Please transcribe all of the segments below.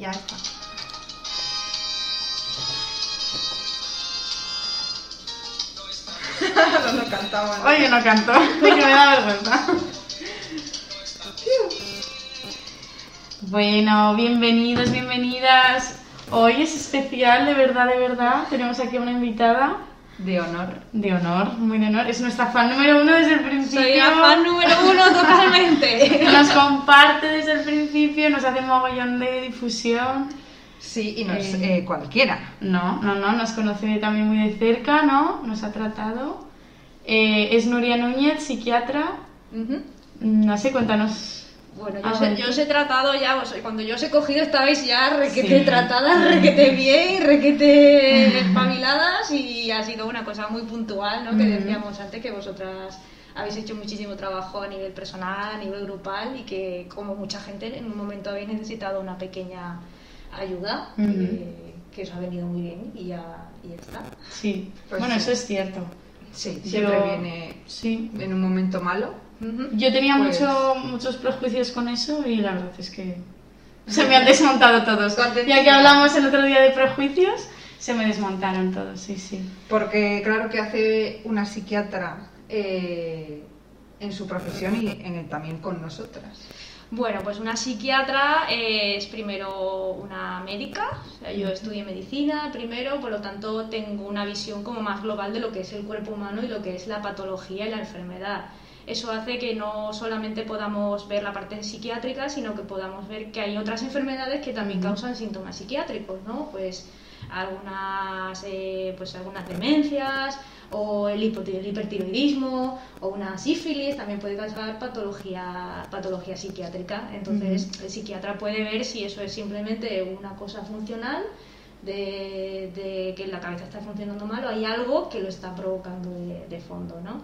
Ya está. no, no cantaba. ¿no? Oye, no canto, que me da vergüenza. Bueno, bienvenidos, bienvenidas. Hoy es especial, de verdad, de verdad. Tenemos aquí a una invitada De honor. de honor, muy de honor. Es nuestra fan número uno desde el principio. Soy la fan número uno totalmente. Nos comparte desde el principio, nos hace mogollón de difusión. Sí, y no es Eh. eh, cualquiera. No, no, no, nos conoce también muy de cerca, ¿no? Nos ha tratado. Eh, es Nuria Núñez, psiquiatra. No sé, cuéntanos. Bueno, Ah, yo, bueno. sé- yo os he tratado ya, os- cuando yo os he cogido estabais ya requete Sí. tratadas, requete bien, requete espabiladas y ha sido una cosa muy puntual, ¿no? Que Ujú. decíamos antes que vosotras habéis hecho muchísimo trabajo a nivel personal, a nivel grupal y que como mucha gente en un momento habéis necesitado una pequeña ayuda Ujú. eh, que os ha venido muy bien y ya, y ya está. Sí, Pues bueno, sí. eso es cierto. Sí, siempre Yo- viene Sí. en un momento malo. Yo tenía Pues- mucho, muchos prejuicios con eso y la verdad es que se me han desmontado todos. Ya que hablamos el otro día de prejuicios, se me desmontaron todos, sí, sí. Porque claro que hace una psiquiatra eh, en su profesión y en el- también con nosotras. Bueno, pues una psiquiatra eh, es primero una médica, o sea, yo estudié medicina primero, por lo tanto tengo una visión como más global de lo que es el cuerpo humano y lo que es la patología y la enfermedad. Eso hace que no solamente podamos ver la parte psiquiátrica, sino que podamos ver que hay otras enfermedades que también causan síntomas psiquiátricos, ¿no? Pues algunas, eh, pues algunas demencias o el, hipertiroidismo o una sífilis también puede causar patología, patología psiquiátrica. Entonces el psiquiatra puede ver si eso es simplemente una cosa funcional de, de que la cabeza está funcionando mal o hay algo que lo está provocando de, de fondo, ¿no?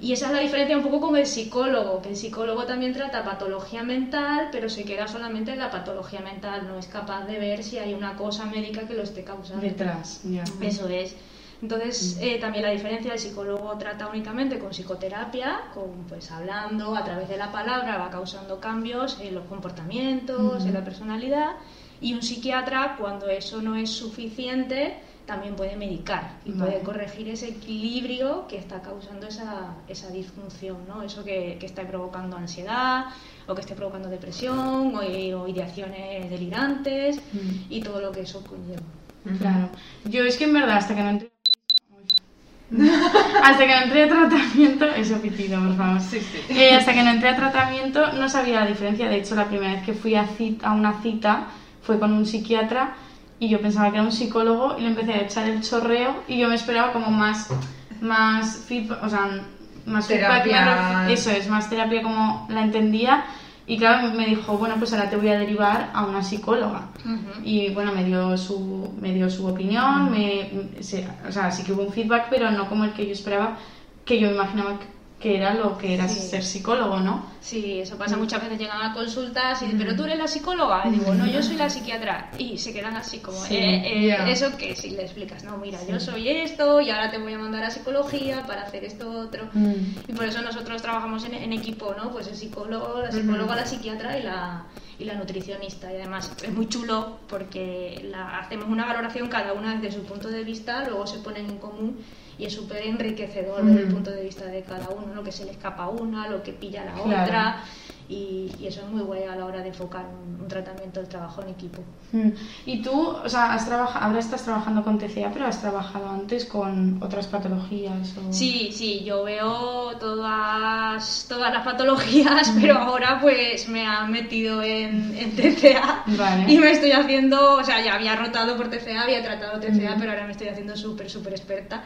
Y esa es la diferencia un poco con el psicólogo, que el psicólogo también trata patología mental, pero se queda solamente en la patología mental, no es capaz de ver si hay una cosa médica que lo esté causando. Detrás, ya. Eso es. Entonces, eh, también la diferencia, el psicólogo trata únicamente con psicoterapia, con pues hablando a través de la palabra, va causando cambios en los comportamientos, en la personalidad, y un psiquiatra, cuando eso no es suficiente, también puede medicar y Vale. puede corregir ese equilibrio que está causando esa, esa disfunción, ¿no? Eso que, que está provocando ansiedad o que esté provocando depresión o, o ideaciones delirantes Mm. y todo lo que eso conlleva. Claro. Yo es que en verdad hasta que no entré hasta que no entré a tratamiento, eso pitido, por favor. Sí, sí. Eh, hasta que no entré a tratamiento no sabía la diferencia. De hecho, la primera vez que fui a, cit- a una cita fue con un psiquiatra y yo pensaba que era un psicólogo y le empecé a echar el chorreo y yo me esperaba como más, más feedback, o sea, más Terapia. eso es, más terapia como la entendía. Y claro, me dijo, bueno, pues ahora te voy a derivar a una psicóloga. Ujú. Y bueno, me dio su, me dio su opinión, me, se- o sea, sí que hubo un feedback, pero no como el que yo esperaba, que yo imaginaba que- que era lo que era Sí. ser psicólogo, ¿no? Sí, eso pasa muchas veces, llegan a consultas y dicen, pero tú eres la psicóloga. Y digo, no, yo soy la psiquiatra. Y se quedan así como, Sí, "Eh, eh, eso que si le explicas, no, mira, yo soy esto y ahora te voy a mandar a psicología para hacer esto otro. Mm. Y por eso nosotros trabajamos en, en equipo, ¿no? Pues el psicólogo, la psicóloga, la psiquiatra y la, y la nutricionista. Y además es muy chulo porque la, hacemos una valoración cada una desde su punto de vista, luego se ponen en común y es súper enriquecedor desde el punto de vista de cada uno, lo que se le escapa a una, lo que pilla a la Claro. otra. Y, y eso es muy guay a la hora de enfocar un, un tratamiento, el trabajo en equipo. Mm. Y tú, o sea, has trabajado, ahora estás trabajando con TCA, pero has trabajado antes con otras patologías o... Sí, sí, yo veo todas, todas las patologías, pero ahora pues me han metido en, en TCA Vale. y me estoy haciendo, o sea, ya había rotado por TCA, había tratado TCA, pero ahora me estoy haciendo súper, súper experta.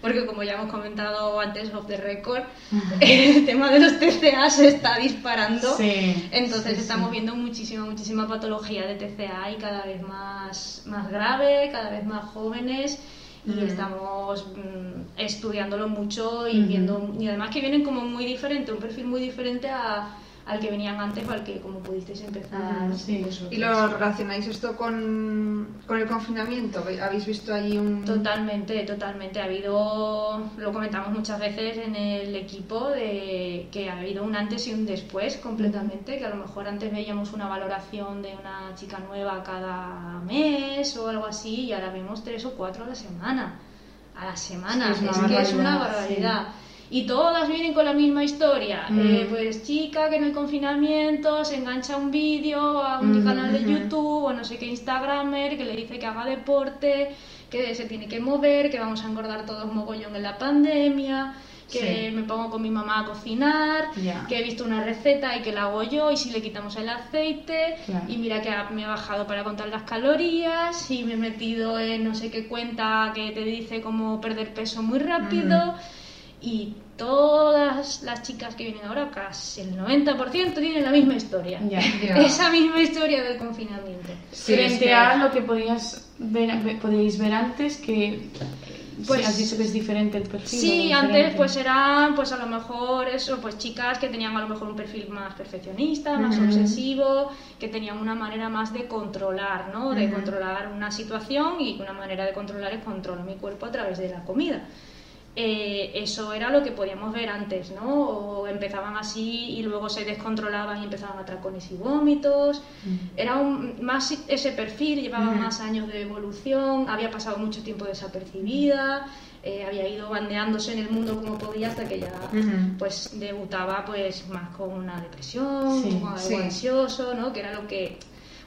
Porque como ya hemos comentado antes off the record, el tema de los TCA se está disparando. Sí, Entonces sí, sí. estamos viendo muchísima, muchísima patología de TCA y cada vez más, más grave, cada vez más jóvenes y Mm. estamos mm, estudiándolo mucho y viendo y además que vienen como muy diferente, un perfil muy diferente a, al que venían antes o al que como pudisteis empezar Ajá, sí. ¿Y lo relacionáis esto con, con el confinamiento? ¿Habéis visto allí un...? Totalmente, totalmente. Ha habido, lo comentamos muchas veces en el equipo, de que ha habido un antes y un después completamente, que a lo mejor antes veíamos una valoración de una chica nueva cada mes o algo así y ahora vemos tres o cuatro a la semana. A la semana, Sí, es, que es una barbaridad, barbaridad. Y todas vienen con la misma historia. Mm. Eh, pues chica que en el confinamiento se engancha un vídeo, a un Mm, canal de. YouTube o no sé qué Instagramer que le dice que haga deporte, que se tiene que mover, que vamos a engordar todos mogollón en la pandemia, que Sí. me pongo con mi mamá a cocinar, que he visto una receta y que la hago yo y si le quitamos el aceite y mira que me he bajado para contar las calorías y me he metido en no sé qué cuenta que te dice cómo perder peso muy rápido y todas las chicas que vienen ahora, casi el 90% tienen la misma historia. Ya. Ya. Esa misma historia del confinamiento. Sí, Frente es a lo que podías ver, ve- podíais ver antes, que Pues- pues, has dicho que es diferente el perfil. Sí, ¿o antes pues eran pues a lo mejor eso, pues chicas que tenían a lo mejor un perfil más perfeccionista, más obsesivo, que tenían una manera más de controlar, ¿no? De controlar una situación y una manera de controlar es controlo mi cuerpo a través de la comida. Eh, eso era lo que podíamos ver antes, ¿no? O empezaban así y luego se descontrolaban y empezaban atracones y vómitos. Era un- más ese perfil, llevaba Ujú. más años de evolución, había pasado mucho tiempo desapercibida, eh, había ido bandeándose en el mundo como podía hasta que ya Ujú. pues debutaba pues más con una depresión, Sí, con algo sí. ansioso, ¿no? Que era lo que...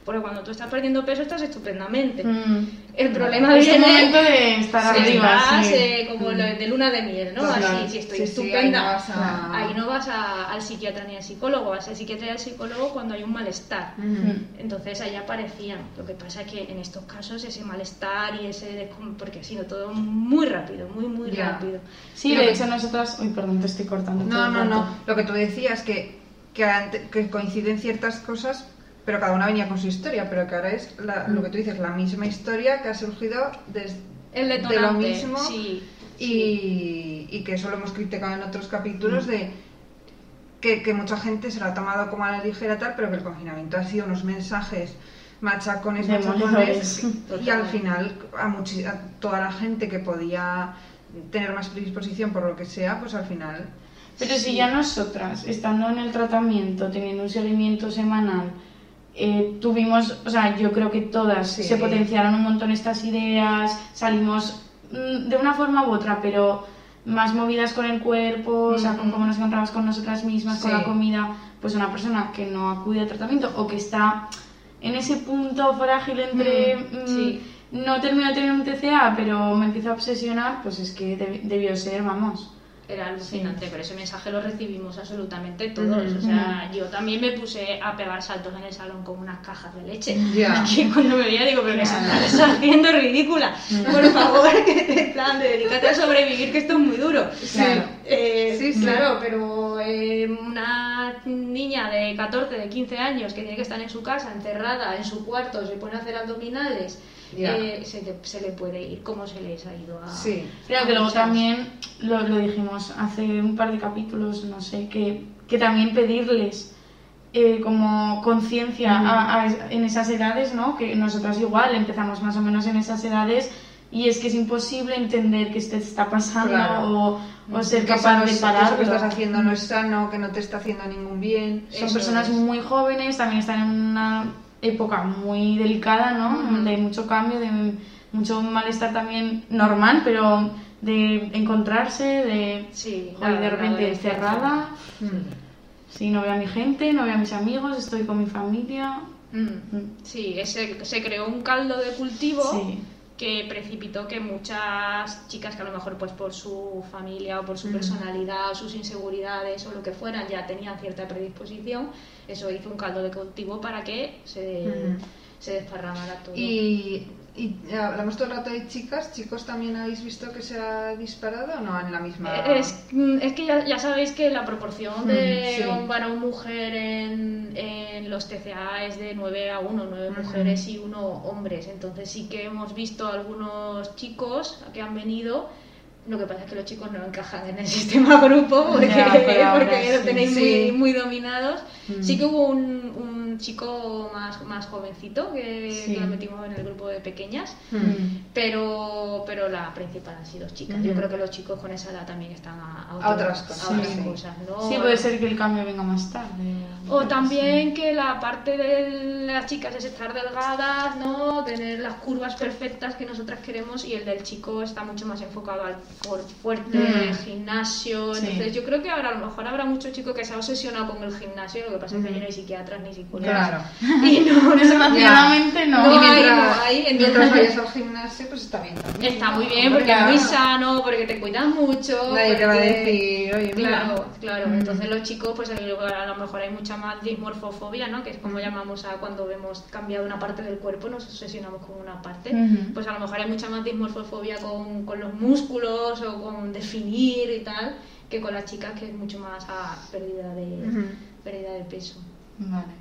Porque cuando tú estás perdiendo peso estás estupendamente. Mm. El problema Es viene... momento de estar si arriba. estás, sí. eh, como lo de luna de miel, ¿no? Total. Así, si estoy Sí, sí, estupenda, ahí no vas a- ahí no vas a- al psiquiatra ni al psicólogo, vas al psiquiatra y al psicólogo cuando hay un malestar. Ujú. Entonces ahí aparecían. Lo que pasa es que en estos casos ese malestar y ese... descom- porque ha sido todo muy rápido, muy, muy Ya. rápido. Sí, Lo de que- hecho nosotras... Uy, perdón, te estoy cortando. No, no, no. Lo que tú decías, que, que, que coinciden ciertas cosas, pero cada una venía con su historia, pero que ahora es la- lo que tú dices, la misma historia que ha surgido desde El de lo mismo sí. y, y que eso lo hemos criticado en otros capítulos de que, que mucha gente se lo ha tomado como a la ligera tal, pero que el confinamiento ha sido unos mensajes machacones, machacones y al final a, a toda la gente que podía tener más predisposición por lo que sea, pues al final Pero si ya nosotras, estando en el tratamiento, teniendo un seguimiento semanal, eh, tuvimos, o sea, yo creo que todas Sí. se potenciaron un montón estas ideas, salimos mm, de una forma u otra, pero más movidas con el cuerpo, o sea, con cómo nos encontramos con nosotras mismas, con la comida, pues una persona que no acude al tratamiento o que está en ese punto frágil entre Mm, mm, sí. no termino de tener un TCA, pero me empiezo a obsesionar, pues es que deb- debió ser, vamos. Era alucinante, pero ese mensaje lo recibimos absolutamente todos. O sea, yo también me puse a pegar saltos en el salón con unas cajas de leche. Ya. Que cuando me veía digo, pero que se estás haciendo ridícula. Por favor, que plan de dedícate a sobrevivir, que esto es muy duro. Claro. Eh, Sí, sí. Claro, pero eh, una niña de 14, de 15 años que tiene que estar en su casa, encerrada en su cuarto, se pone a hacer abdominales. Eh, se, le, se le puede ir como se les ha ido a... sí. Creo a que luego también lo, lo dijimos hace un par de capítulos, no sé, que, que también pedirles eh, como conciencia a- a- en esas edades, ¿no? Que nosotras igual empezamos más o menos en esas edades y es que es imposible entender que esto te está pasando Claro. o, o ser Que capaz no de es- que pararlo. Eso que estás haciendo no es sano, que no te está haciendo ningún bien. Son Eso personas es. muy jóvenes, también están en una época muy delicada, ¿no? De mucho cambio, de mucho malestar también normal, pero de encontrarse, de, Sí, joder, de repente encerrada, si no veo a mi gente, no veo a mis amigos, estoy con mi familia. Mm. Sí, ese- se creó un caldo de cultivo Sí. Que precipitó que muchas chicas que a lo mejor pues por su familia o por su Ujú. personalidad o sus inseguridades o lo que fueran ya tenían cierta predisposición, eso hizo un caldo de cultivo para que se, Ujú. se desparramara todo. Y, y hablamos todo el rato de chicas, chicos, ¿también habéis visto que se ha disparado o no en la misma? Es, mm, es que ya, ya sabéis que la proporción de Mm, sí. un varón-mujer en, en los TCA es de 9 a 1, 9 Ujú. mujeres y 1 hombres. Entonces sí que hemos visto algunos chicos que han venido Lo que pasa es que los chicos no encajan en el sistema grupo porque, Ya, porque lo sí. tenéis Sí. muy, muy dominados. Mm. Sí que hubo un, un chico más, más jovencito que, Sí. que lo metimos en el grupo de pequeñas, Mm. pero, pero la principal han sido chicas. Yo Ujú. creo que los chicos con esa edad también están a, A otras cosas, a otras sí. cosas, ¿no? Sí, puede ser que el cambio venga más tarde. O también que la parte de las chicas es estar delgadas, ¿no? Tener las curvas perfectas que nosotras queremos y el del chico está mucho más enfocado al for- fuerte, Mm. gimnasio. Sí. Entonces yo creo que ahora a lo mejor habrá mucho chico que se ha obsesionado con el gimnasio, lo que pasa es que ya no hay psiquiatras ni psicólogos. Claro. Y no, Desgraciadamente no. No y hay, mientras, no hay, entonces- mientras vayas al gimnasio, pues está bien también. Está muy bien porque Claro. es muy sano, porque te cuidas mucho. Nadie te va a porque- decir, oye, mira. Claro, claro. Mm. Entonces los chicos, pues a lo mejor hay mucha más dismorfofobia, ¿no? Que es como llamamos a cuando vemos cambiado una parte del cuerpo, nos obsesionamos con una parte. Ujú. Pues a lo mejor hay mucha más dismorfofobia con, con los músculos o con definir y tal, que con las chicas que es mucho más a pérdida de, pérdida de peso. Vale.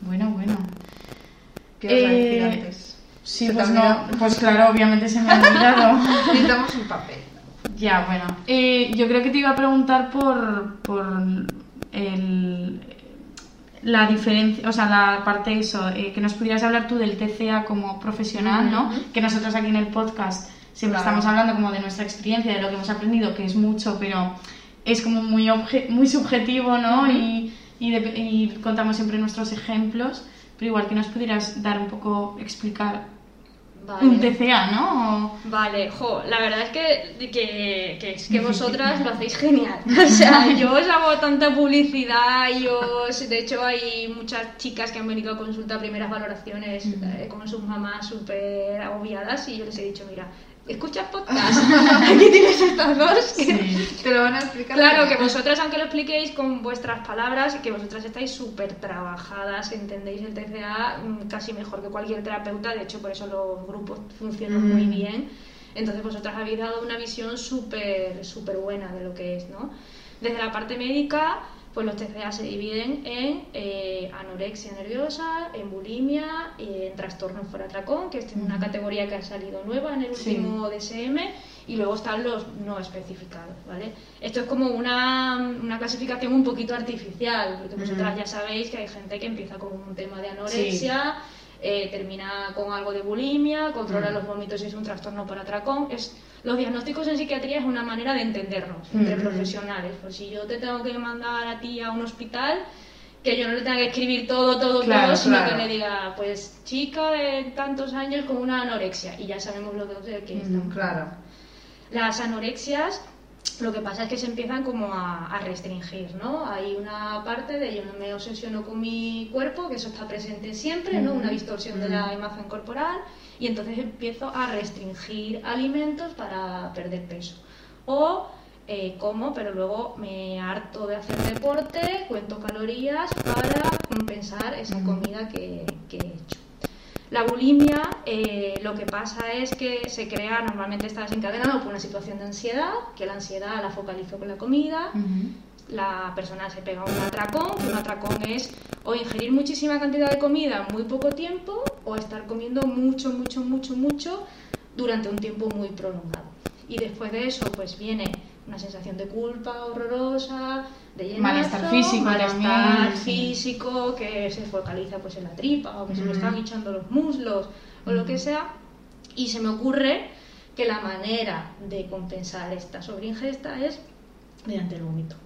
Bueno, bueno. ¿Qué ibas a decir Eh, antes? Sí, pues no, pues claro, obviamente se me ha olvidado. Necesitamos un papel. ya, bueno. Eh, yo creo que te iba a preguntar por, por el, la diferencia, o sea, la parte eso, eh, que nos pudieras hablar tú del TCA como profesional, ¿no? Que nosotros aquí en el podcast siempre Claro. estamos hablando como de nuestra experiencia, de lo que hemos aprendido, que es mucho, pero es como muy, obje- muy subjetivo, ¿no? y, y, de- y contamos siempre nuestros ejemplos, pero igual que nos pudieras dar un poco, explicar Vale. un TCA, ¿no? O- Vale, jo, la verdad es que, que, que es que vosotras lo hacéis genial. O sea, yo os hago tanta publicidad y os, de hecho hay muchas chicas que han venido a consulta primeras valoraciones eh, con sus mamás súper agobiadas y yo les he dicho, mira, escuchas podcast, aquí tienes estas dos que... Sí. Te lo van a explicar. Claro, que vosotras, aunque lo expliquéis con vuestras palabras, que vosotras estáis súper trabajadas, entendéis el TCA mm, casi mejor que cualquier terapeuta, de hecho por eso los grupos funcionan muy Mm. bien. Entonces vosotras habéis dado una visión súper súper buena de lo que es, ¿no? Desde la parte médica, pues los TCA se dividen en eh, anorexia nerviosa, en bulimia, y en trastornos por atracón, que es una categoría que ha salido nueva en el Sí. último DSM, y luego están los no especificados, ¿vale? Esto es como una, una clasificación un poquito artificial, porque vosotras ya sabéis que hay gente que empieza con un tema de anorexia, eh, termina con algo de bulimia, controla Mm. los vómitos y es un trastorno por atracón. Es, los diagnósticos en psiquiatría es una manera de entendernos entre Ujú. profesionales. Pues si yo te tengo que mandar a ti a un hospital, que yo no le tenga que escribir todo, todo, Claro, todo, sino claro. que le diga, pues chica de tantos años con una anorexia y ya sabemos lo que, Ujú, estamos Claro. las anorexias, lo que pasa es que se empiezan como a, a restringir, ¿no? Hay una parte de yo no me obsesiono con mi cuerpo, que eso está presente siempre, ¿no? Una distorsión de la imagen corporal, y entonces empiezo a restringir alimentos para perder peso. O eh, como, pero luego me harto de hacer deporte, cuento calorías para compensar esa comida que, que he hecho. La bulimia, eh, lo que pasa es que se crea, normalmente está desencadenado por una situación de ansiedad, que la ansiedad la focalizo con la comida, la persona se pega un atracón, que un atracón es o ingerir muchísima cantidad de comida en muy poco tiempo, o estar comiendo mucho, mucho, mucho, mucho durante un tiempo muy prolongado. Y después de eso, pues viene una sensación de culpa horrorosa, de llenazo, Malestar físico malestar también, físico, que se focaliza pues en la tripa, o que se me están hinchando los muslos, o lo que sea. Y se me ocurre que la manera de compensar esta sobreingesta es mediante el vómito.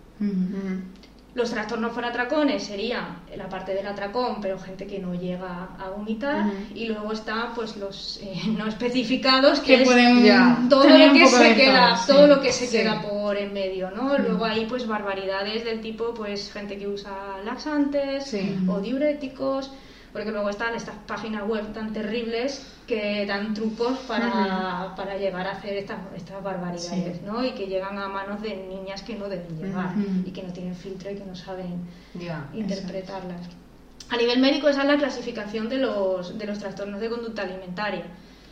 Los trastornos por atracones serían la parte del atracón, pero gente que no llega a vomitar. Y luego están pues los eh, no especificados, que, Que es pueden Ya. todo lo que se queda, todo, sí. todo lo que se Sí. queda por en medio, ¿no? Luego hay pues barbaridades del tipo pues gente que usa laxantes Sí. o diuréticos, porque luego están estas páginas web tan terribles que dan trucos para, para llegar a hacer estas, estas barbaridades, Sí. ¿no? Y que llegan a manos de niñas que no deben llegar Ujú. y que no tienen filtro y que no saben Ya. interpretarlas. A nivel médico esa es la clasificación de los, de los trastornos de conducta alimentaria.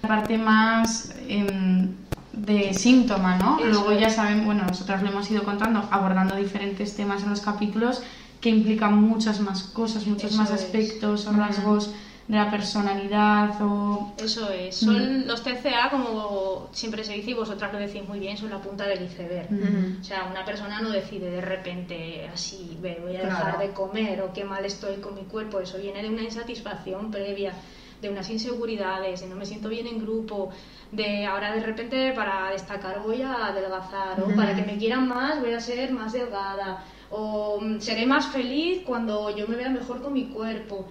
La parte más em, de síntoma, ¿no? Eso Luego ya saben, bueno, nosotras lo hemos ido contando, abordando diferentes temas en los capítulos que implican muchas más cosas, muchos Eso más es. aspectos o rasgos de la personalidad o... Eso es. Son los TCA, como siempre se dice, y vosotras lo decís muy bien, son la punta del iceberg. Ujú. O sea, una persona no decide de repente así, "Ve, voy a Claro. dejar de comer o qué mal estoy con mi cuerpo. Eso viene de una insatisfacción previa, de unas inseguridades, de no me siento bien en grupo, de ahora de repente para destacar voy a adelgazar o para que me quieran más voy a ser más delgada o mm, seré más feliz cuando yo me vea mejor con mi cuerpo.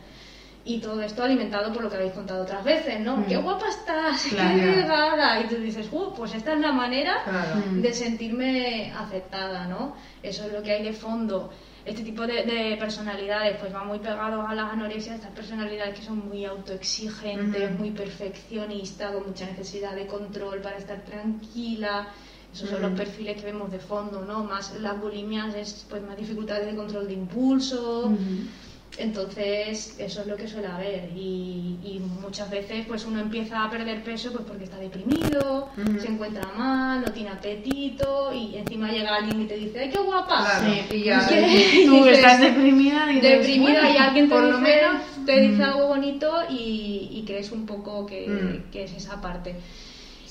Y todo esto alimentado por lo que habéis contado otras veces, ¿no? Mm. ¡Qué guapa estás! Claro. ¡Qué delgada! Y tú dices, "Uh, pues esta es la manera Claro. Mm. de sentirme aceptada, ¿no? Eso es lo que hay de fondo. Este tipo de, de personalidades pues va muy pegado a las anorexia, estas personalidades que son muy autoexigentes, muy perfeccionistas, con mucha necesidad de control para estar tranquila. Esos son los perfiles que vemos de fondo, ¿no? Más las bulimias es pues más dificultades de control de impulso. Ujú. Entonces, eso es lo que suele haber. Y, y muchas veces pues uno empieza a perder peso pues porque está deprimido, Ujú. se encuentra mal, no tiene apetito y encima llega alguien y te dice, ¡ay, qué guapa! Claro, Sí. y ya- ¿Qué? Tú Dices, estás deprimida y dices, deprimida "Bueno, y alguien te por dice, lo menos, te dice mm. algo bonito y, y crees un poco que, Mm. que es esa parte.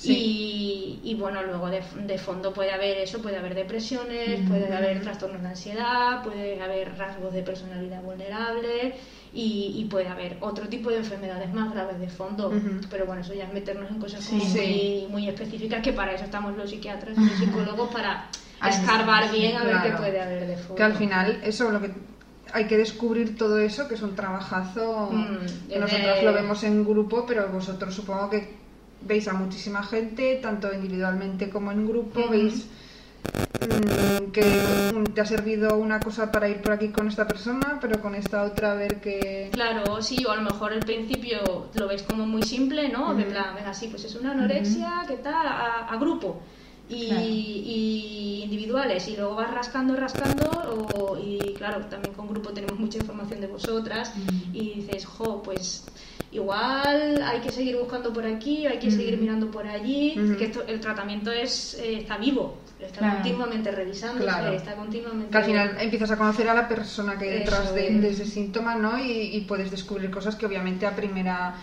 Sí. Y, y bueno, luego de, de fondo puede haber eso, puede haber depresiones, Mm. puede haber trastornos de ansiedad, puede haber rasgos de personalidad vulnerable y, y puede haber otro tipo de enfermedades más graves de fondo. Pero bueno, eso ya es meternos en cosas Sí. como Sí. muy, muy específicas, que para eso estamos los psiquiatras y los psicólogos, para escarbar bien a ver qué puede haber de fondo. Que al final, eso, lo que hay que descubrir todo eso, que es un trabajazo. Mm, de- lo vemos en grupo, pero vosotros supongo que veis a muchísima gente, tanto individualmente como en grupo, veis mm, que te ha servido una cosa para ir por aquí con esta persona, pero con esta otra a ver que... Claro, sí, o a lo mejor al principio lo ves como muy simple, ¿no? De plan, venga, sí, pues es una anorexia, ¿qué tal? A, a grupo. Y, Claro. y individuales, y luego vas rascando, rascando, o- y claro, también con grupo tenemos mucha información de vosotras, Ujú. y dices, jo, pues igual hay que seguir buscando por aquí, hay que seguir Ujú. mirando por allí, Ujú. que esto, el tratamiento es, eh, está vivo, está Claro. continuamente revisándose, Claro. está continuamente... Que al final empiezas a conocer a la persona que hay detrás de, de ese síntoma, ¿no? Y, y puedes descubrir cosas que obviamente a primera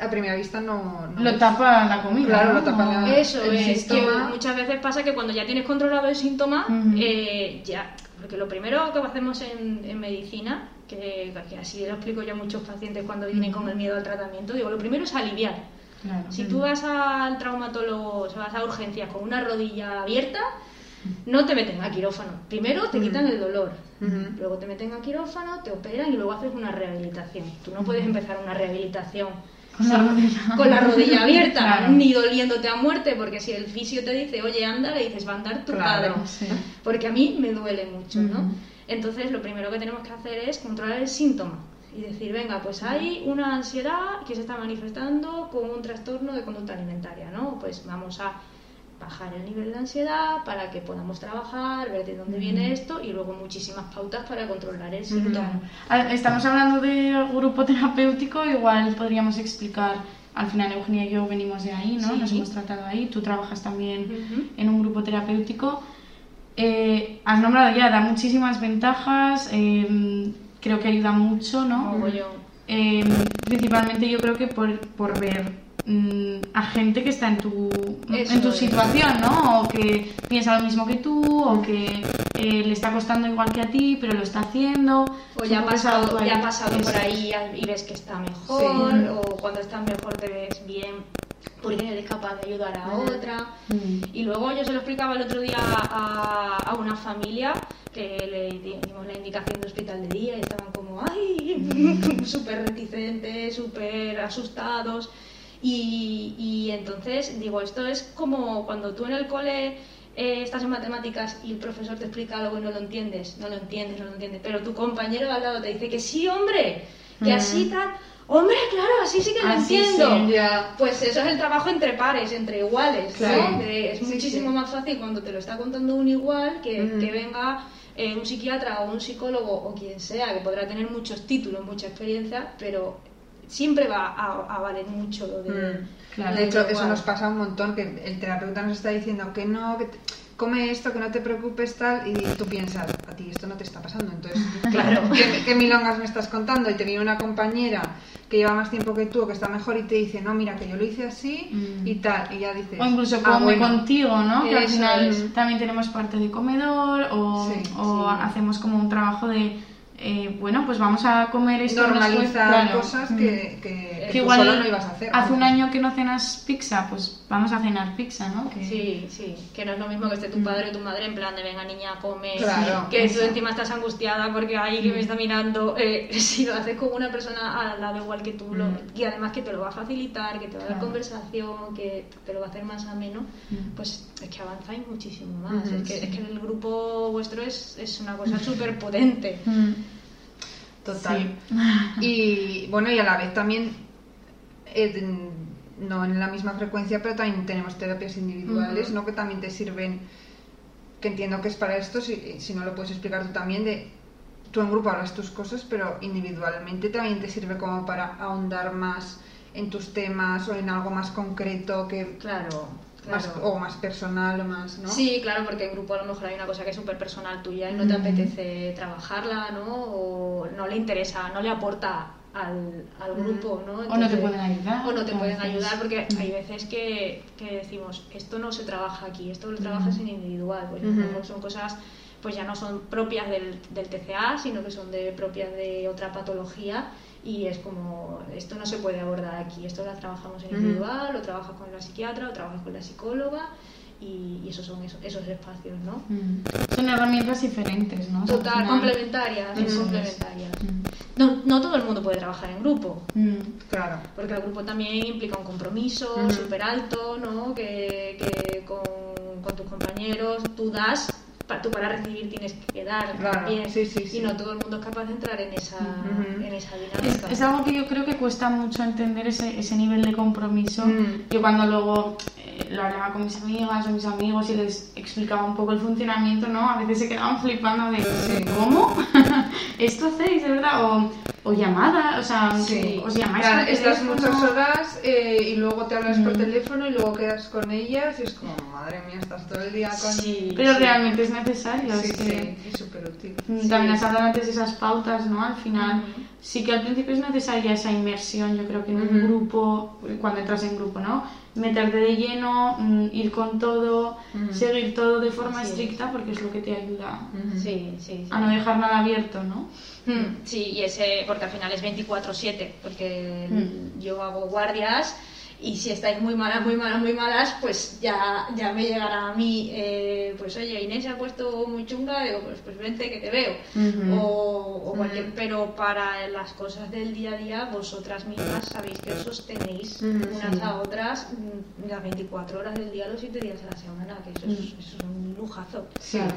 a primera vista no... no Lo ves. tapa la comida. Claro, ¿no? lo tapa la- Eso el es, síntoma. que muchas veces pasa que cuando ya tienes controlado el síntoma, eh, ya, porque lo primero que hacemos en, en medicina, que, que así lo explico yo a muchos pacientes cuando vienen con el miedo al tratamiento, digo, lo primero es aliviar. Claro. Si tú vas al traumatólogo, o sea, vas a urgencias con una rodilla abierta, no te meten a quirófano. Primero te quitan el dolor, luego te meten a quirófano, te operan y luego haces una rehabilitación. Tú no puedes empezar una rehabilitación Con la rodilla. con la rodilla abierta, Claro. ni doliéndote a muerte, porque si el fisio te dice, oye, anda, le dices, va a andar tu Claro, padre. sí. Porque a mí me duele mucho, ¿no? Entonces, lo primero que tenemos que hacer es controlar el síntoma y decir, venga, pues hay una ansiedad que se está manifestando con un trastorno de conducta alimentaria, ¿no? Pues vamos a bajar el nivel de ansiedad para que podamos trabajar, ver de dónde viene esto y luego muchísimas pautas para controlar el síntoma. Estamos hablando de grupo terapéutico, igual podríamos explicar, al final Eugenia y yo venimos de ahí, ¿no? Sí. Nos hemos tratado ahí, tú trabajas también en un grupo terapéutico. Eh, has nombrado ya, da muchísimas ventajas, eh, creo que ayuda mucho, ¿no? Eh, principalmente yo creo que por, por ver a gente que está en tu, Eso en tu es. situación, ¿no? O que piensa lo mismo que tú, o que eh, le está costando igual que a ti, pero lo está haciendo. O ya ha pasado, ya ha pasado por ahí y ves que está mejor, Sí. o cuando estás mejor te ves bien porque eres capaz de ayudar a otra. Mm. Y luego yo se lo explicaba el otro día a, a una familia que le dimos la indicación de hospital de día y estaban como, ay, súper reticentes, súper asustados. Y, y entonces digo, esto es como cuando tú en el cole eh, estás en matemáticas y el profesor te explica algo y no lo entiendes, no lo entiendes, no lo entiendes, pero tu compañero al lado te dice que sí, hombre, que Mm. así tal, hombre, claro, así sí que lo Así entiendo. sí. Ya. Pues eso es el trabajo entre pares, entre iguales, Claro. ¿no? Que es Sí, muchísimo sí. más fácil cuando te lo está contando un igual que, Ujú. que venga eh, un psiquiatra o un psicólogo o quien sea, que podrá tener muchos títulos, mucha experiencia, pero siempre va a, a valer mucho lo de... Mm. Claro. de hecho, eso nos pasa un montón, que el terapeuta nos está diciendo que no, que te- come esto, que no te preocupes, tal, y tú piensas, a ti esto no te está pasando, entonces, Claro. ¿qué, qué milongas me estás contando? Y te viene una compañera que lleva más tiempo que tú o que está mejor y te dice, no, mira, que yo lo hice así Mm. y tal, y ya dices... O incluso "Ah, come bueno". contigo, ¿no? Que al final es. también tenemos parte de comedor o, Sí, o sí. hacemos como un trabajo de, eh, bueno, pues vamos a comer esto. Normalizar claro. cosas Mm. que, que, Que tú igual solo no ibas a hacer. hace un año que no cenas pizza, pues vamos a cenar pizza, ¿no? Que- Sí, sí, que no es lo mismo que esté tu padre o tu madre en plan de venga niña, come, Claro, que tú encima estás angustiada porque hay que me está mirando, eh, si lo haces con una persona al lado igual que tú, lo- Mm. y además que te lo va a facilitar, que te va a dar Claro. conversación, que te lo va a hacer más ameno, Mm. pues es que avanzáis muchísimo más, Ujú, es, que, sí. es que el grupo vuestro es, es una cosa súper potente. Total. Sí. Y bueno, y a la vez también, eh, no en la misma frecuencia, pero también tenemos terapias individuales. ¿no? Que también te sirven, que entiendo que es para esto, si, si no lo puedes explicar tú también, de tú en grupo hablas tus cosas, pero individualmente también te sirve como para ahondar más en tus temas o en algo más concreto que Claro, más, o más personal o más, ¿no? Sí, claro, porque en grupo a lo mejor hay una cosa que es súper personal tuya y no te Mm. apetece trabajarla, ¿no? O no le interesa, no le aporta al, al Mm. grupo, ¿no? O no te pueden ayudar. O no te pueden veces. ayudar porque Mm. hay veces que, que decimos, esto no se trabaja aquí, esto lo trabajas en individual, pues mejor son cosas pues ya no son propias del, del TCA, sino que son de propias de otra patología y es como, esto no se puede abordar aquí, esto lo trabajamos en individual, lo trabajas con la psiquiatra, lo trabajas con la psicóloga y, esos son esos, esos espacios, ¿no? Mm. Son herramientas diferentes, ¿no? O Total, final- complementarias, son complementarias. Mm. No, no todo el mundo puede trabajar en grupo. Claro. porque el grupo también implica un compromiso súper alto, ¿no? Que, que con, con tus compañeros tú das, pa- tú para recibir tienes que dar Claro, también. sí, sí, sí. Y no todo el mundo es capaz de entrar en esa, en esa Es, dinámica. es algo que yo creo que cuesta mucho entender ese, ese nivel de compromiso. Mm. Yo cuando luego lo hablaba con mis amigas o mis amigos y les explicaba un poco el funcionamiento, ¿no? A veces se quedaban flipando de. ¿cómo? ¿Esto hacéis de verdad? O, o llamada, o sea, Sí, os llamáis Claro, estás muchas horas eh, y luego te hablas por Mm. teléfono y luego quedas con ellas y es como, madre mía, estás todo el día con... Sí, Pero sí. realmente es necesario. sí, es que... sí, es súper útil. También has hablado antes de esas pautas, ¿no? Al final. Sí que al principio es necesaria esa inmersión, yo creo que en un grupo, cuando entras en grupo, ¿no? Meterte de lleno, mm, ir con todo, seguir todo de forma Así es. estricta, porque es lo que te ayuda Sí, sí, sí. a no dejar nada abierto, ¿no? Sí, y ese, porque al final es 24-7, porque yo hago guardias y si estáis muy malas, muy malas, muy malas, pues ya, ya me llegará a mí, eh, pues oye, Inés se ha puesto muy chunga, digo, pues, pues vente que te veo. O, o cualquier, pero para las cosas del día a día, vosotras mismas sabéis que os sostenéis unas sí. a otras mm, las 24 horas del día, los 7 días a la semana, que eso es, eso es un lujazo. Sí, Claro.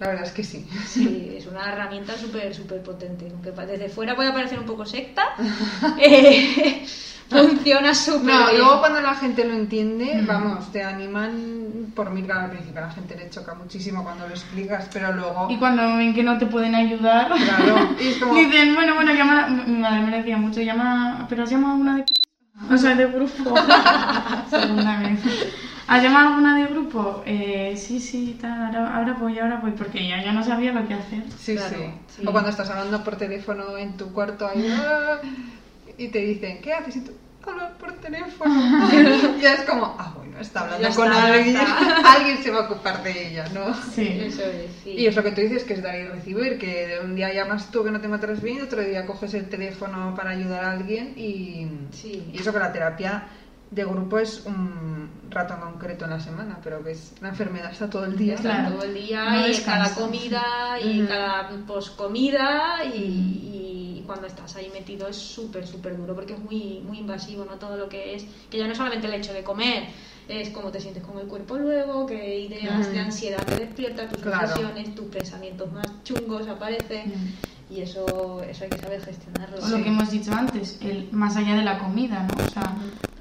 la verdad es que sí. Sí, es una herramienta súper, súper potente. Aunque desde fuera puede parecer un poco secta, eh, funciona súper No, bien. luego cuando la gente lo entiende, Mm. vamos, te animan por mí, claro, al principio a la gente le choca muchísimo cuando lo explicas, pero luego... Y cuando ven que no te pueden ayudar, Claro, y es como... dicen, bueno, bueno, llama, mi madre me decía mucho, llama, pero has llamado alguna de... O sea, de grupo. Segunda vez. ¿Has llamado alguna de grupo? Eh, sí, sí, tal, ahora, ahora voy, ahora voy, porque ya, ya no sabía lo que hacer. Sí, Claro, sí. sí. O cuando estás hablando por teléfono en tu cuarto ahí, "Ah", y te dicen, ¿qué haces? Y tú, hablar por teléfono. ya es como, ah, bueno, está hablando Ya con está, alguien. alguien se va a ocupar de ella, ¿no? Sí. Eso es, sí. Y es lo que tú dices, que es dar y recibir, que un día llamas tú que no te encuentras bien, otro día coges el teléfono para ayudar a alguien y, Sí. y eso que la terapia de grupo es un rato en concreto en la semana, pero que es la enfermedad está todo el día. Está Claro. todo el día No y cada comida y Ujú. cada poscomida y, y cuando estás ahí metido es súper súper duro porque es muy muy invasivo no todo lo que es que ya no es solamente el hecho de comer es cómo te sientes con el cuerpo luego qué ideas de ansiedad te despierta tus Claro. obsesiones tus pensamientos más chungos aparecen y eso eso hay que saber gestionarlo O lo que hemos dicho antes, el, más allá de la comida, ¿no? O sea,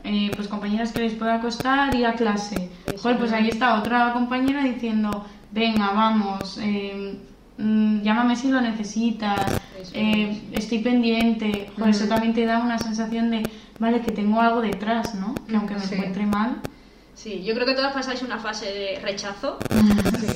eh, pues compañeras que les pueda costar ir a clase. Eso. Joder, pues ahí está otra compañera diciendo, venga, vamos, eh, llámame si lo necesitas, eh, estoy pendiente. Joder, eso también te da una sensación de, vale, que tengo algo detrás, ¿no? Que aunque me Sí. encuentre mal, Sí, yo creo que todas pasáis una fase de rechazo,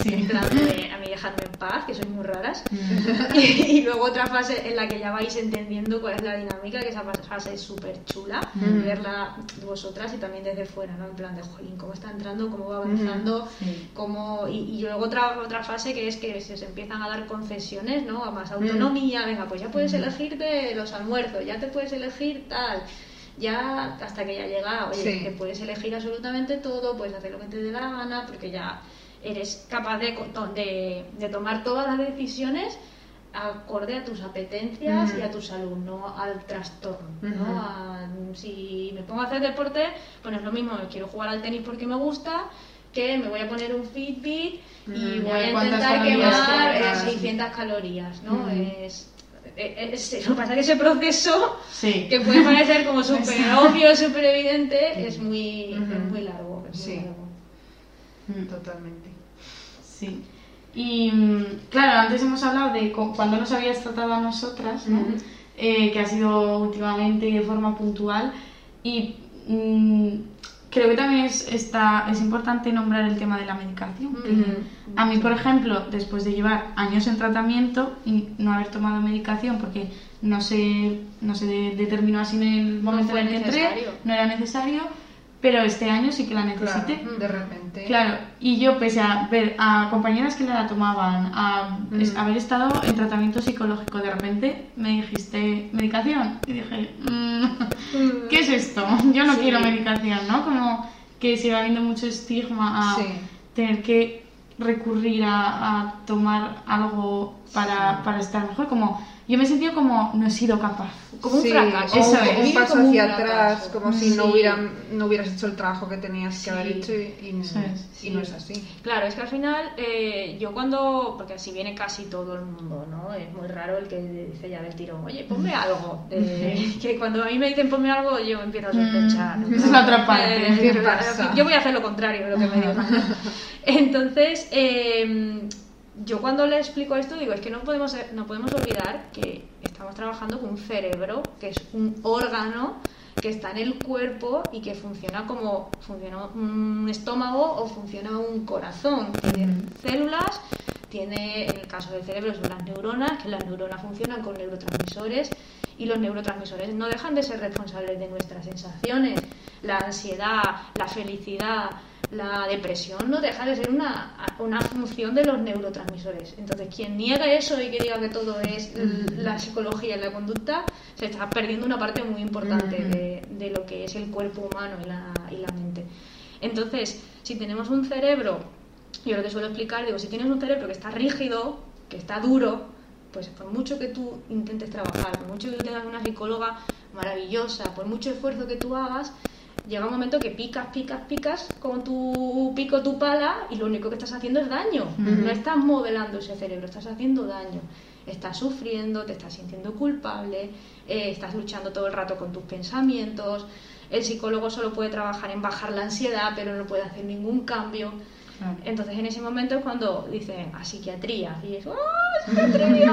Sí. en plan de a mí dejadme en paz, que sois muy raras, y, y luego otra fase en la que ya vais entendiendo cuál es la dinámica, que esa fase es súper chula, verla vosotras y también desde fuera, ¿no? En plan de, jolín, cómo está entrando, cómo va avanzando, Sí. cómo... Y, y luego otra, otra fase que es que se os empiezan a dar concesiones, ¿no? A más autonomía, venga, pues ya puedes elegirte los almuerzos, ya te puedes elegir tal ya hasta que ya llega, oye, Sí. que puedes elegir absolutamente todo, puedes hacer lo que te dé la gana, porque ya eres capaz de, de, de tomar todas las decisiones acorde a tus apetencias y a tu salud, no al trastorno. ¿no? A- si me pongo a hacer deporte, pues no es lo mismo, quiero jugar al tenis porque me gusta, que me voy a poner un Fitbit y Mm, voy a intentar calorías quemar eh, quemas. 600 calorías, ¿no? Es- lo que pasa es que ese proceso Sí. que puede parecer como súper obvio, súper evidente, es muy, es muy largo. es muy Sí. largo. Mm. Totalmente. Sí. Y mm, claro, antes hemos hablado de cu- cuando nos habías tratado a nosotras, ¿no? Eh, que ha sido últimamente y de forma puntual. Y mm, creo que también es, está, es importante nombrar el tema de la medicación. Ujú. A mí, por ejemplo, después de llevar años en tratamiento y no haber tomado medicación porque no se, no se de- determinó así en el momento en el que entré, no era necesario, pero este año sí que la necesité. Claro, de repente. Claro, y yo pese a ver a compañeras que la tomaban, a Mm. haber estado en tratamiento psicológico, de repente me dijiste medicación y dije, mm, ¿qué es esto? Yo no Sí. quiero medicación, ¿no? Como que sigue habiendo mucho estigma a Sí. tener que recurrir a, a tomar algo para, para estar mejor, como yo me he sentido como no he sido capaz. Como un Sí, fracaso. Eso un, es. un paso como un hacia fracaso. atrás, como si no, Sí. hubieran, no hubieras hecho el trabajo que tenías que haber Sí. hecho y, y- es, y no es así. Claro, es que al final eh, yo cuando, porque así viene casi todo el mundo, ¿no? Es muy raro el que dice ya del tirón, oye, ponme algo. Eh, Que cuando a mí me dicen ponme algo, yo empiezo a sospechar. Mm, es la otra parte. Eh, ¿Qué pasa? Yo voy a hacer lo contrario de lo que me digan. Entonces, eh, yo cuando le explico esto digo, es que no podemos, no podemos olvidar que estamos trabajando con un cerebro, que es un órgano que está en el cuerpo y que funciona como funciona un estómago o funciona un corazón. Tiene células, tiene, en el caso del cerebro, son las neuronas, que las neuronas funcionan con neurotransmisores y los neurotransmisores no dejan de ser responsables de nuestras sensaciones. La ansiedad, la felicidad, la depresión no deja de ser una, una función de los neurotransmisores. Entonces, quien niegue eso y que diga que todo es l- la psicología y la conducta, se está perdiendo una parte muy importante Ujú. de, de lo que es el cuerpo humano y la, y la mente. Entonces, si tenemos un cerebro, yo lo que suelo explicar, digo, si tienes un cerebro que está rígido, que está duro, pues por mucho que tú intentes trabajar, por mucho que tengas una psicóloga maravillosa, por mucho esfuerzo que tú hagas, llega un momento que picas, picas, picas con tu pico, tu pala y lo único que estás haciendo es daño. No estás modelando ese cerebro, estás haciendo daño. Estás sufriendo, te estás sintiendo culpable, eh, estás luchando todo el rato con tus pensamientos. El psicólogo solo puede trabajar en bajar la ansiedad, pero no puede hacer ningún cambio. Claro. Entonces en ese momento es cuando dicen a psiquiatría y es ¡ah, psiquiatría!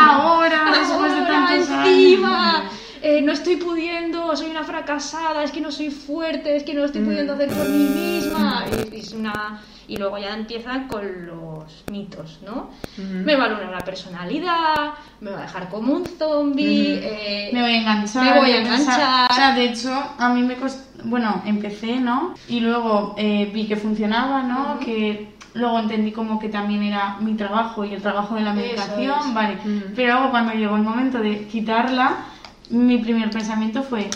Ahora, después de Ahora, tantos encima, años. eh, no estoy pudiendo, soy una fracasada, es que no soy fuerte, es que no lo estoy Mm. pudiendo hacer por mí misma. Y, y es una... y luego ya empiezan con los mitos, ¿no? Me va a anular la personalidad, me va a dejar como un zombie. Eh, me voy a enganchar. me voy a enganchar. O sea, de hecho, a mí me costó. Bueno, empecé, ¿no? Y luego eh, vi que funcionaba, ¿no? Que luego entendí como que también era mi trabajo y el trabajo de la medicación, es. vale. Pero luego cuando llegó el momento de quitarla, mi primer pensamiento fue.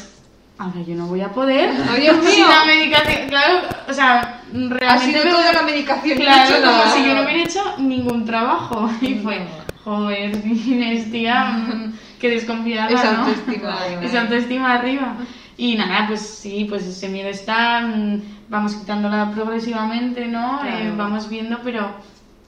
Ahora yo no voy a poder. ¡Ay, Dios mío! la medicación, claro, o sea, realmente. Ha sido toda la medicación, no he Claro, hecho como si yo no hubiera hecho ningún trabajo. Y fue, No. joder, Inés, tía, qué desconfiada, Esa ¿no? autoestima. Esa autoestima arriba. Y nada, pues sí, pues ese miedo está, mm, vamos quitándola progresivamente, ¿no? Claro. Eh, vamos viendo, pero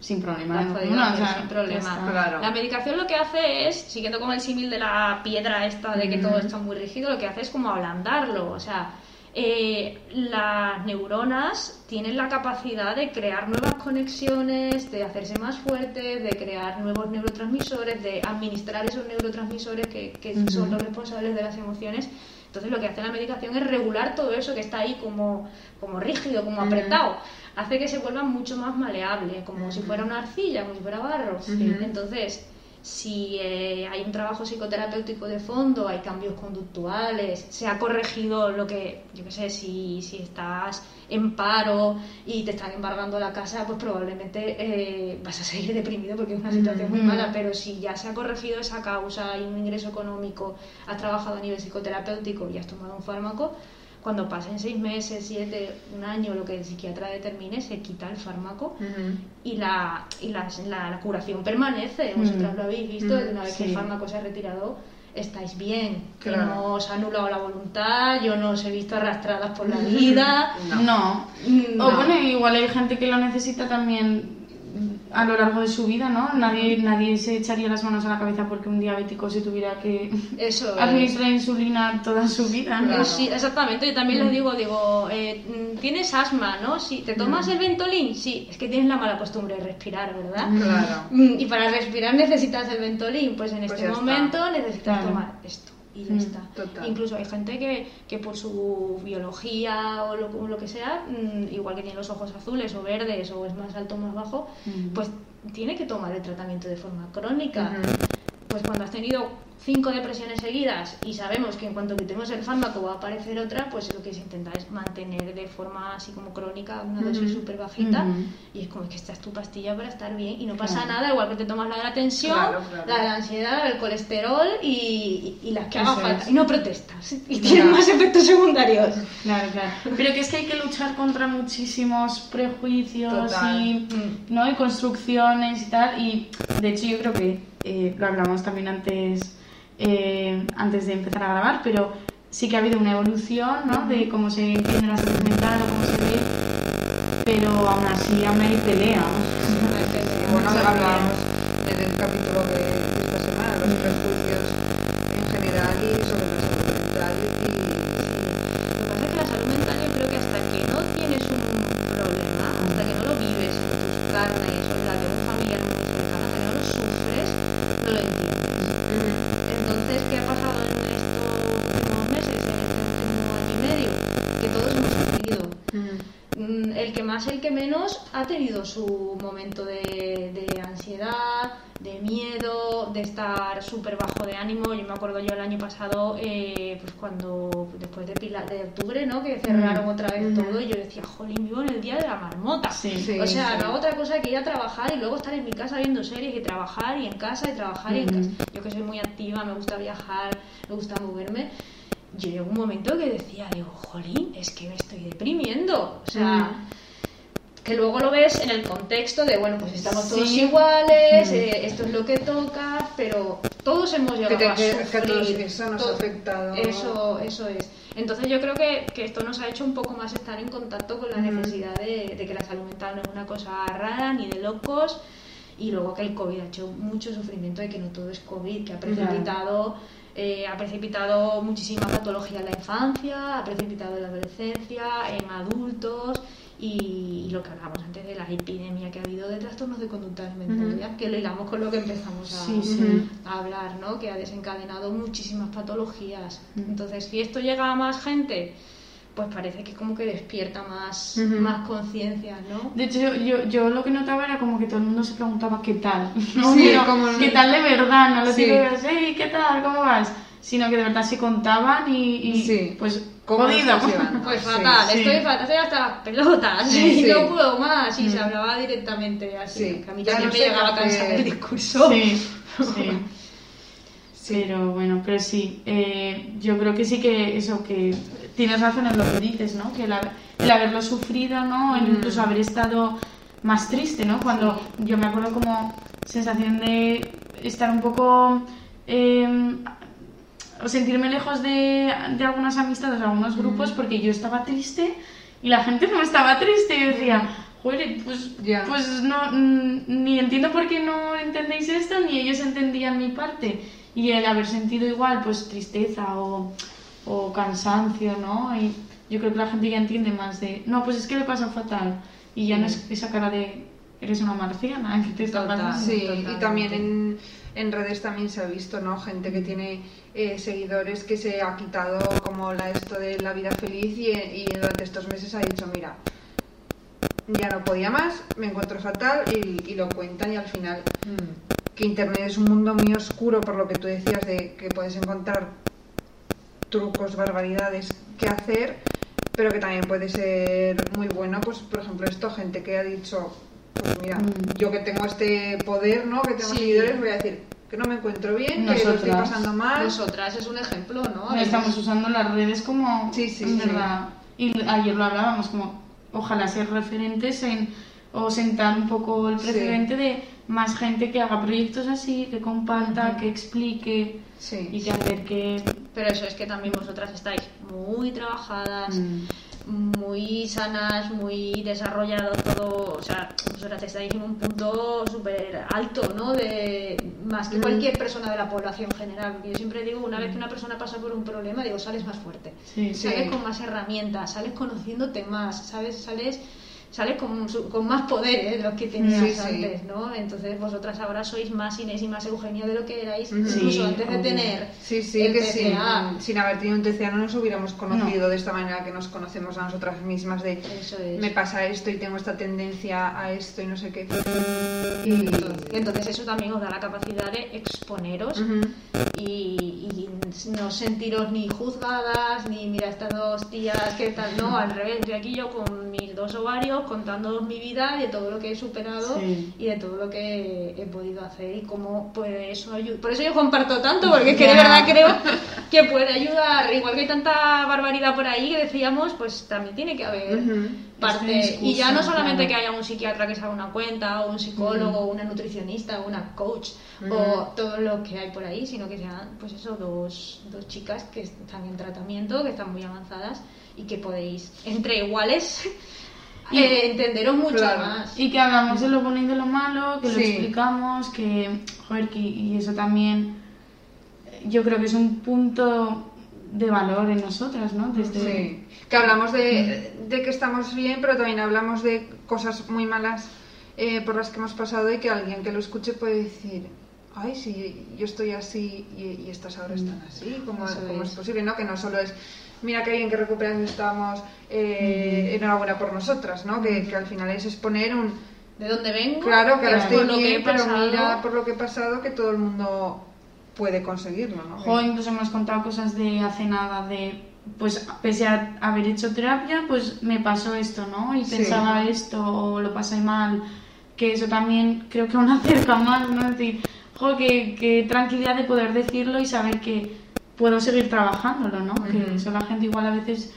sin problema. Lo has podido ninguno, o hacer sea, sin problema. Claro. La medicación lo que hace es, siguiendo con el símil de la piedra esta de que Mm. todo está muy rígido, lo que hace es como ablandarlo. O sea, eh, las neuronas tienen la capacidad de crear nuevas conexiones, de hacerse más fuertes, de crear nuevos neurotransmisores, de administrar esos neurotransmisores que, que son los responsables de las emociones Entonces lo que hace la medicación es regular todo eso que está ahí como, como rígido, como apretado. Hace que se vuelva mucho más maleable, como si fuera una arcilla, como si fuera barro. Entonces, si eh, hay un trabajo psicoterapéutico de fondo, hay cambios conductuales, se ha corregido lo que, yo qué sé, si, si estás en paro y te están embargando la casa, pues probablemente eh, vas a seguir deprimido porque es una situación muy mala, pero si ya se ha corregido esa causa, hay un ingreso económico, has trabajado a nivel psicoterapéutico y has tomado un fármaco, cuando pasen seis meses, siete, un año, lo que el psiquiatra determine, se quita el fármaco y, la, y la, la, curación permanece. Vosotras lo habéis visto, una vez que el fármaco se ha retirado, estáis bien, que no os ha anulado la voluntad, yo no os he visto arrastradas por la vida. no. no. O bueno, igual hay gente que lo necesita también a lo largo de su vida, ¿no? Nadie, nadie se echaría las manos a la cabeza porque un diabético se tuviera que Eso administrar insulina toda su vida. ¿no? Sí, exactamente. Yo también les digo, digo, eh, mm, tienes asma, ¿no? Si te tomas el Ventolin, sí, es que tienes la mala costumbre de respirar, ¿verdad? Claro. Mm, y para respirar necesitas el Ventolin, pues en pues este momento necesitas tomar esto y ya mm, está. Incluso hay gente que, que por su biología o lo, lo, que sea, mm, igual que tiene los ojos azules o verdes o es más alto o más bajo, mm. pues tiene que tomar el tratamiento de forma crónica. Pues cuando has tenido cinco depresiones seguidas y sabemos que en cuanto quitemos el fármaco va a aparecer otra, pues lo que se intenta es mantener de forma así como crónica una dosis súper bajita y es como que esta es tu pastilla para estar bien y no pasa nada, igual que te tomas la de la tensión, la de la ansiedad, el colesterol y, y, las que haga falta. Y no protestas y tienes más efectos secundarios. Claro, claro. Pero que es que hay que luchar contra muchísimos prejuicios y, ¿no? y construcciones y tal y de hecho yo creo que eh, lo hablamos también antes eh, antes de empezar a grabar, pero sí que ha habido una evolución ¿no? de cómo se entiende la salud mental o cómo se ve, pero aún así aún hay pelea. bueno, hablábamos en el capítulo ha tenido su momento de, de ansiedad, de miedo, de estar súper bajo de ánimo. Yo me acuerdo yo el año pasado, eh, pues cuando, después de, de octubre, ¿no? Que cerraron otra vez todo, y yo decía, jolín, vivo en el día de la marmota. o sea, no hago otra cosa que ir a trabajar y luego estar en mi casa viendo series y trabajar y en casa y trabajar y en casa. Yo que soy muy activa, me gusta viajar, me gusta moverme. Yo llegó un momento que decía, digo, jolín, es que me estoy deprimiendo. O sea que luego lo ves en el contexto de, bueno, pues estamos todos iguales, eh, esto es lo que toca, pero todos hemos llegado a sufrir. eso nos ha afectado. Eso, eso es. Entonces yo creo que, que, esto nos ha hecho un poco más estar en contacto con la necesidad de, de, que la salud mental no es una cosa rara ni de locos y luego que el COVID ha hecho mucho sufrimiento de que no todo es COVID, que ha precipitado... Eh, ha precipitado muchísima patología en la infancia, ha precipitado en la adolescencia, en adultos y, lo que hablábamos antes de la epidemia que ha habido de trastornos de conducta alimentaria, que lo hilamos con lo que empezamos a, hablar, ¿no? que ha desencadenado muchísimas patologías. Entonces, si esto llega a más gente, pues parece que como que despierta más, más conciencia, ¿no? De hecho, yo, yo, lo que notaba era como que todo el mundo se preguntaba qué tal, ¿no? Sí, ¿Qué tal de verdad? No lo sí. hey, ¿qué tal? ¿Cómo vas? Sino que de verdad se contaban y, y pues Jodido. Pues fatal, estoy fatal, estoy hasta las pelotas y no puedo más. Y se mm. hablaba directamente así. Que a mí ya me llegaba a cansar el discurso. Sí, Pero bueno, pero sí, eh, yo creo que sí que eso, que tienes razón en lo que dices, ¿no? Que el, haberlo sufrido, ¿no? Mm. incluso haber estado más triste, ¿no? Cuando yo me acuerdo como sensación de estar un poco eh, sentirme lejos de, de algunas amistades, de algunos grupos, porque yo estaba triste y la gente no estaba triste. Y yo decía, joder, pues, pues no, ni entiendo por qué no entendéis esto, ni ellos entendían mi parte. Y el haber sentido igual, pues tristeza o, o cansancio, ¿no? Y yo creo que la gente ya entiende más de, no, pues es que le pasa fatal. Y ya no es esa cara de, eres una marciana, que te está Sí, y también en en redes también se ha visto, ¿no? Gente que tiene eh, seguidores que se ha quitado como la esto de la vida feliz y, y durante estos meses ha dicho, mira, ya no podía más, me encuentro fatal y, y lo cuentan y al final que Internet es un mundo muy oscuro por lo que tú decías de que puedes encontrar trucos, barbaridades que hacer, pero que también puede ser muy bueno, pues por ejemplo esto, gente que ha dicho, pues mira, Mm. yo que tengo este poder, ¿no? Que tengo Sí. seguidores, voy a decir que no me encuentro bien, que lo estoy pasando mal. Nosotras es un ejemplo, ¿no? Estamos usando las redes como Sí, sí, en sí. verdad. Y ayer lo hablábamos como ojalá ser referentes en o sentar un poco el Sí. precedente de más gente que haga proyectos así, que comparta, que explique Sí. y que hacer que Pero eso es que también vosotras estáis muy trabajadas, Mm. Muy sanas, muy desarrollado todo. O sea, vosotras estáis en un punto súper alto, ¿no? De, más que Mm. cualquier persona de la población general. Yo siempre digo, una vez que una persona pasa por un problema, digo, sales más fuerte. Sí. Sí. Sales con más herramientas, sales conociéndote más, ¿sabes? Sales sales con, con más poder ¿eh? de los que tenías Sí, sí. antes, ¿no? Entonces vosotras ahora sois más Inés y más Eugenia de lo que erais incluso antes de tener Sí, sí, el que sin, TCA. sin haber tenido un TCA no nos hubiéramos conocido de esta manera que nos conocemos a nosotras mismas de Eso es. me pasa esto y tengo esta tendencia a esto y no sé qué. Y entonces, eso también os da la capacidad de exponeros y, y no sentiros ni juzgadas, ni mira estas dos tías, ¿qué tal? No, al revés, estoy aquí yo con mis dos ovarios contando mi vida, de todo lo que he superado Sí. y de todo lo que he podido hacer y cómo puede eso ayudar. Por eso yo comparto tanto, porque es que de verdad creo que puede ayudar, igual que hay tanta barbaridad por ahí que decíamos, pues también tiene que haber Ujú. parte discurso, y ya no solamente claro. que haya un psiquiatra que se haga una cuenta o un psicólogo o una nutricionista o una coach o todo lo que hay por ahí sino que sean pues eso dos, dos chicas que están en tratamiento que están muy avanzadas y que podéis entre iguales Y- eh, entenderos mucho Claro. más Y que hablamos de lo bueno y de lo malo, que lo explicamos, que, joder, que, y eso también eh, yo creo que es un punto de valor en nosotras, ¿no? Desde, Sí. Que hablamos de, de que estamos bien, pero también hablamos de cosas muy malas eh, por las que hemos pasado y que alguien que lo escuche puede decir, ay, sí, yo estoy así y, y estas ahora están así, ¿cómo, cómo es. posible? ¿no? Que no solo es, mira qué bien que recuperas estamos, eh, enhorabuena por nosotras, ¿no? Que, que al final es exponer un, de dónde vengo claro, que ahora por estoy lo que bien, he pero mira por lo que he pasado que todo el mundo puede conseguirlo, ¿no? Jo, incluso hemos contado cosas de hace nada, de pues pese a haber hecho terapia, pues me pasó esto, ¿no? Y Sí. pensaba esto, o lo pasé mal, que eso también creo que aún acerca más, ¿no? Es decir, jo, que, que tranquilidad de poder decirlo y saber que puedo seguir trabajándolo, ¿no? Que eso la gente igual a veces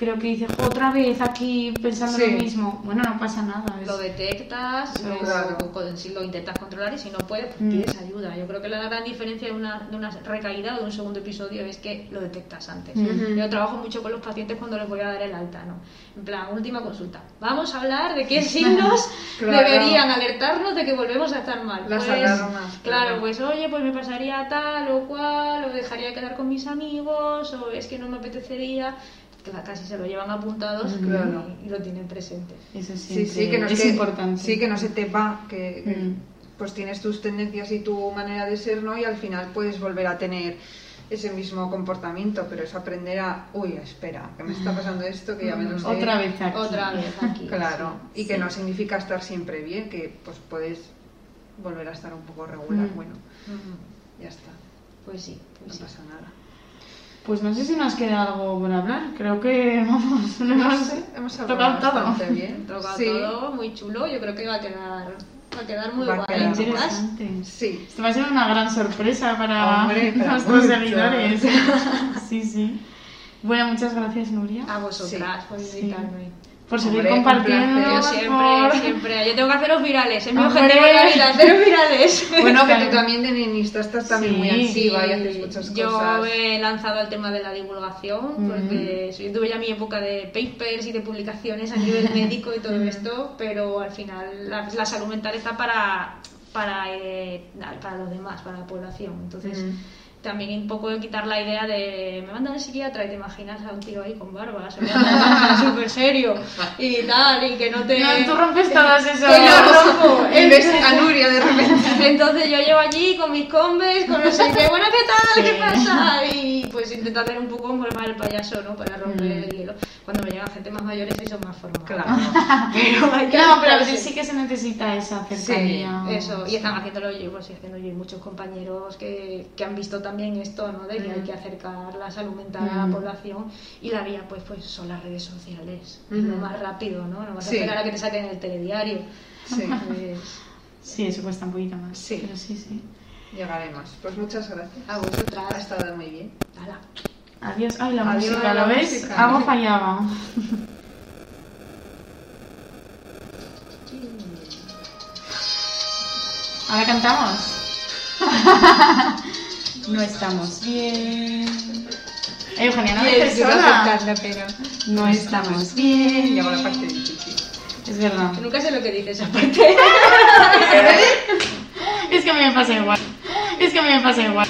creo que dice, jo, otra vez aquí pensando Sí. lo mismo. Bueno, no pasa nada. es- lo detectas, Sí, lo, claro. intentas controlar y si no puedes, pues Mm. pides ayuda. Yo creo que la gran diferencia de una, de una recaída o de un segundo episodio es que lo detectas antes. Ujú. Yo trabajo mucho con los pacientes cuando les voy a dar el alta, ¿no? En plan, última consulta. Vamos a hablar de qué signos Claro. deberían alertarnos de que volvemos a estar mal. Las Pues, alarmas, Claro, claro. pues oye, pues me pasaría tal o cual, o dejaría de quedar con mis amigos, o es que no me apetecería. Que casi se lo llevan apuntados y- Claro. y, lo tienen presente. Eso Sí, sí, que no es que- importante. Sí, que no se te va, que, que, pues tienes tus tendencias y tu manera de ser, ¿no? Y al final puedes volver a tener ese mismo comportamiento, pero es aprender a, uy, espera, que me está pasando esto, que ya me lo sé. Otra vez aquí. Otra vez aquí. Claro, sí. y que Sí. no significa estar siempre bien, que pues puedes volver a estar un poco regular. Mm. Bueno, ya está, Pues sí, no pues sí. pasa nada. Pues no sé si nos queda algo por hablar. Creo que, vamos, no No hemos sé, hemos tocado hablado todo. bastante bien. Tocado Sí, todo, muy chulo. Yo creo que va a quedar, va a quedar muy Va guay. quedar chicas. Interesante. sí. Esto va a ser una gran sorpresa para Hombre, nuestros seguidores. Sí, sí. Bueno, muchas gracias, Nuria, A vosotras por Sí. Por seguir Hombre, compartiendo. Yo siempre, por- siempre. Yo tengo que haceros virales. Es mi objetivo en la vida, haceros virales. Bueno, que tú también de niñista estás también muy activa y haces muchas yo cosas. he lanzado el tema de la divulgación Mm. porque yo tuve ya mi época de papers y de publicaciones a nivel médico y todo esto, pero al final la, la salud mental está para para, eh, para los demás, para la población. Entonces, Mm. También un poco quitar la idea de me mandan al psiquiatra y te imaginas a un tío ahí con barba, súper serio y tal, y que no te... No, tú rompes todas esas... Que no rompo. Y ves a Nuria de repente. Entonces yo llevo allí con mis combes, con no sé qué, bueno, ¿qué tal? Sí. ¿Qué pasa? Y pues intento hacer un poco como el payaso, ¿no? Para romper Mm. el hielo. Cuando me llegan gente más mayores y son más formales. Claro. Pero hay que No, pero a veces sí que se necesita esa cercanía. Eso, y están haciéndolo yo, pues, haciendo yo y muchos compañeros que, que han visto también esto, ¿no? De que hay que acercar la salud mental a la Mm. población y la vía, pues, pues son las redes sociales, Ujú. lo más rápido, ¿no? No vas Sí. a esperar a que te saquen el telediario. Sí, Pues, Sí, eso cuesta un poquito más. Sí. Pero sí, sí. llegaremos. Pues muchas gracias. a Ha vosotras. estado muy bien. Hala. Adiós. Ay, la Adiós, música, la ¿lo ves? música. Algo fallaba. Ahora cantamos. no estamos bien. Eh, Eugenia, no me sola. pero No estamos bien. llegó la parte difícil. Es verdad. Nunca sé lo que dices aparte. Es que a mí me pasa igual. Es que a mí me pasa igual.